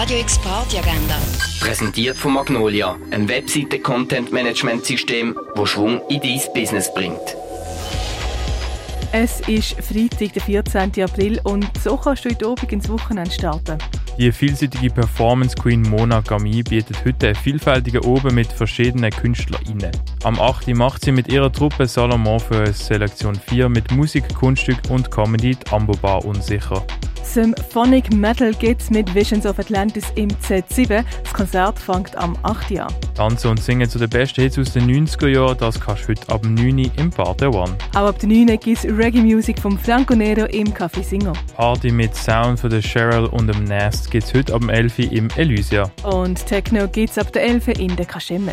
Radio X Party Agenda. Präsentiert von Magnolia, einem Webseite-Content-Management-System, das Schwung in dein Business bringt. Es ist Freitag, der 14. April und so kannst du heute Abend ins Wochenende starten. Die vielseitige Performance Queen Mona Gami bietet heute einen vielfältigen Oben mit verschiedenen KünstlerInnen. Am 8. macht sie mit ihrer Truppe Salomon für Selektion 4 mit Musik, Kunststück und Comedy die Ambo Bar unsicher. Symphonic Metal geht's mit Visions of Atlantis im Z7. Das Konzert fängt am 8. Uhr an. Tanzen und Singen zu den besten Hits aus den 90er Jahren, das kannst du heute ab 9 Uhr im Bar der One. Auch ab 9 Uhr gibt's Reggae-Musik vom Franco Nero im Café Singer. Party mit Sound von der Cheryl und dem Nast gibt's heute ab 11 Uhr im Elysia. Und Techno geht's ab der 11 Uhr in der Kaschemme.